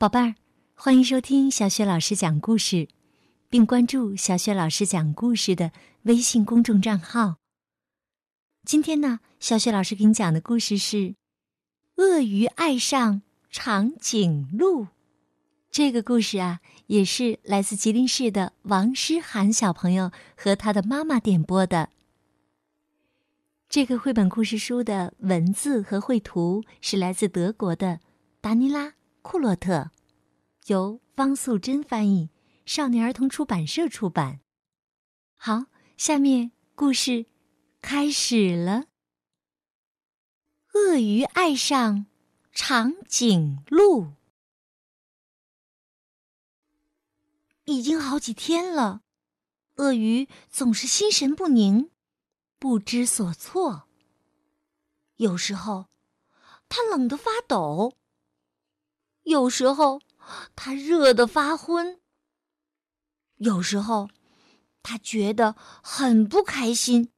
宝贝儿，欢迎收听小雪老师讲故事，并关注小雪老师讲故事的微信公众账号。今天呢，小雪老师给你讲的故事是《鳄鱼爱上长颈鹿》。这个故事啊，也是来自吉林市的王诗涵小朋友和他的妈妈点播的。这个绘本故事书的文字和绘图是来自德国的达尼拉·库洛特，由方素珍翻译，少年儿童出版社出版。好，下面故事开始了。鳄鱼爱上长颈鹿，已经好几天了，鳄鱼总是心神不宁。不知所措。有时候，他冷得发抖；有时候，他热得发昏；有时候，他觉得很不开心；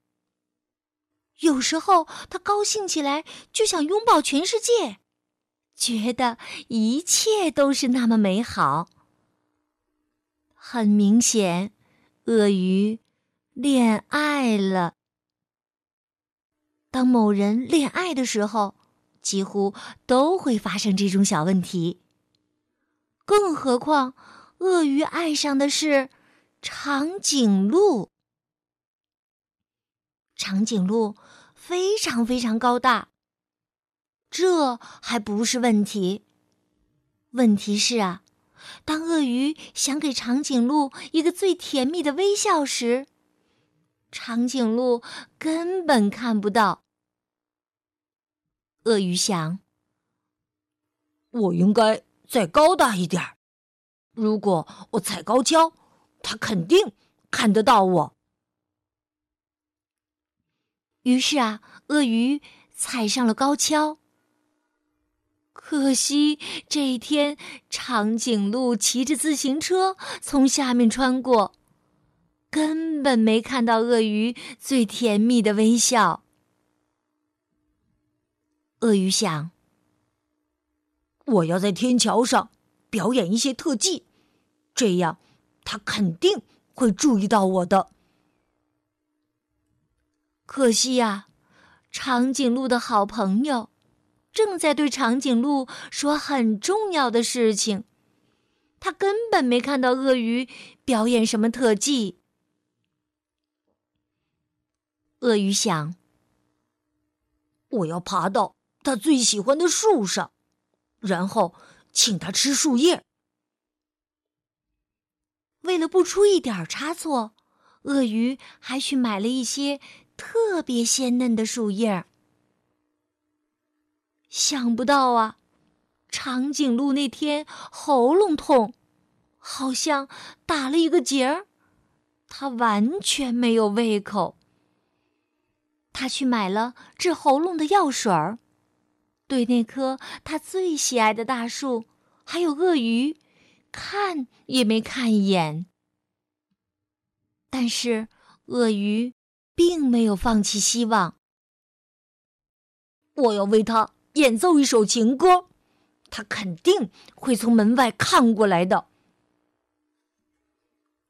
有时候，他高兴起来就想拥抱全世界，觉得一切都是那么美好。很明显，鳄鱼恋爱了。当某人恋爱的时候，几乎都会发生这种小问题。更何况，鳄鱼爱上的是长颈鹿。长颈鹿非常非常高大，这还不是问题。问题是啊，当鳄鱼想给长颈鹿一个最甜蜜的微笑时，长颈鹿根本看不到。鳄鱼想：“我应该再高大一点如果我踩高跷，他肯定看得到我。”于是啊，鳄鱼踩上了高跷。可惜这一天，长颈鹿骑着自行车从下面穿过。根本没看到鳄鱼最甜蜜的微笑。鳄鱼想：“我要在天桥上表演一些特技，这样他肯定会注意到我的。”可惜呀，长颈鹿的好朋友正在对长颈鹿说很重要的事情，他根本没看到鳄鱼表演什么特技。鳄鱼想：“我要爬到他最喜欢的树上，然后请他吃树叶。”为了不出一点差错，鳄鱼还去买了一些特别鲜嫩的树叶。想不到啊，长颈鹿那天喉咙痛，好像打了一个结儿，它完全没有胃口。他去买了治喉咙的药水儿，对那棵他最喜爱的大树，还有鳄鱼，看也没看一眼。但是鳄鱼并没有放弃希望。我要为他演奏一首情歌，他肯定会从门外看过来的。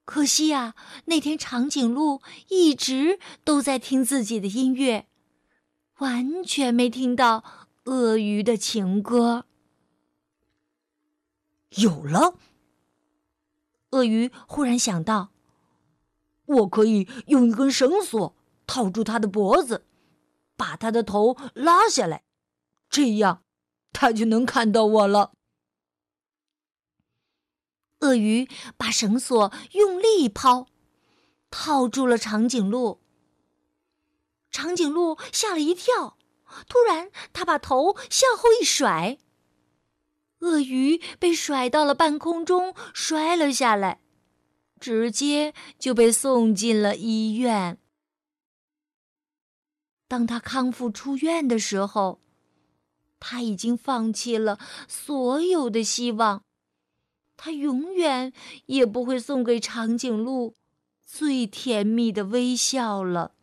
可惜呀，那天长颈鹿一直都在听自己的音乐，完全没听到鳄鱼的情歌。有了，鳄鱼忽然想到，我可以用一根绳索套住它的脖子，把它的头拉下来，这样它就能看到我了。鳄鱼把绳索用力一抛，套住了长颈鹿。长颈鹿吓了一跳，突然，他把头向后一甩，鳄鱼被甩到了半空中，摔了下来，直接就被送进了医院。当他康复出院的时候，他已经放弃了所有的希望。他永远也不会送给长颈鹿最甜蜜的微笑了。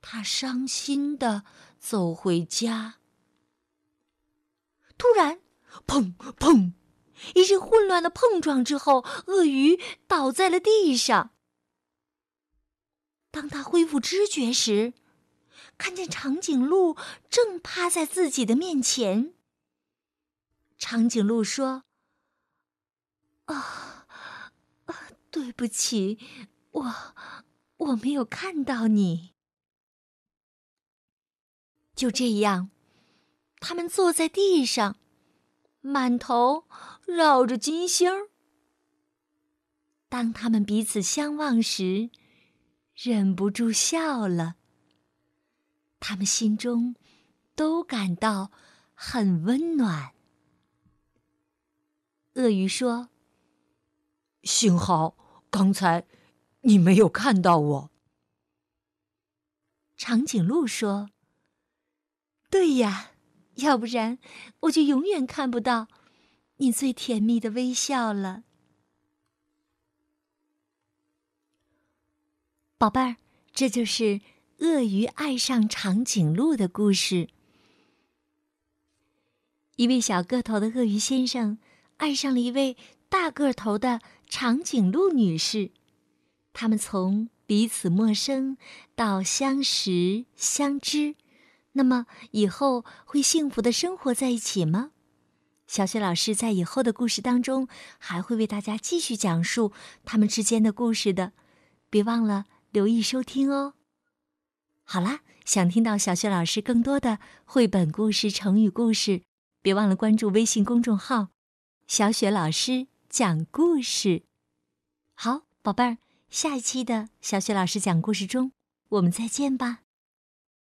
他伤心的走回家。突然，砰砰！一阵混乱的碰撞之后，鳄鱼倒在了地上。当他恢复知觉时，看见长颈鹿正趴在自己的面前。长颈鹿说：“啊啊，对不起，我我没有看到你。”就这样，他们坐在地上，满头绕着金星儿。当他们彼此相望时，忍不住笑了。他们心中都感到很温暖。鳄鱼说：“幸好刚才你没有看到我。”长颈鹿说。对呀，要不然我就永远看不到你最甜蜜的微笑了，宝贝儿。这就是鳄鱼爱上长颈鹿的故事。一位小个头的鳄鱼先生爱上了一位大个头的长颈鹿女士，他们从彼此陌生到相识相知。那么以后会幸福的生活在一起吗？小雪老师在以后的故事当中还会为大家继续讲述他们之间的故事的，别忘了留意收听哦。好啦，想听到小雪老师更多的绘本故事、成语故事，别忘了关注微信公众号“小雪老师讲故事”。好，宝贝儿，下一期的小雪老师讲故事中，我们再见吧。